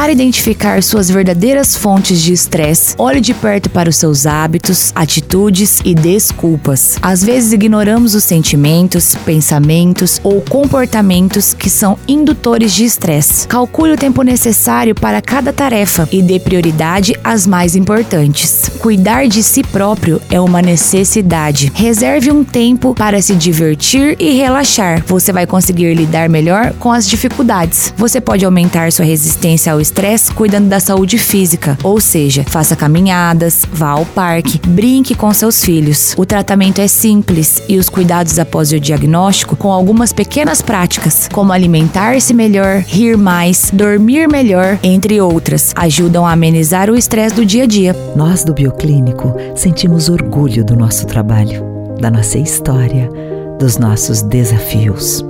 Para identificar suas verdadeiras fontes de estresse, olhe de perto para os seus hábitos, atitudes e desculpas. Às vezes ignoramos os sentimentos, pensamentos ou comportamentos que são indutores de estresse. Calcule o tempo necessário para cada tarefa e dê prioridade às mais importantes. Cuidar de si próprio é uma necessidade. Reserve um tempo para se divertir e relaxar. Você vai conseguir lidar melhor com as dificuldades. Você pode aumentar sua resistência ao estresse cuidando da saúde física, ou seja, faça caminhadas, vá ao parque, brinque com seus filhos. O tratamento é simples e os cuidados após o diagnóstico com algumas pequenas práticas, como alimentar-se melhor, rir mais, dormir melhor, entre outras, ajudam a amenizar o estresse do dia a dia. Nós do Bioclínico sentimos orgulho do nosso trabalho, da nossa história, dos nossos desafios.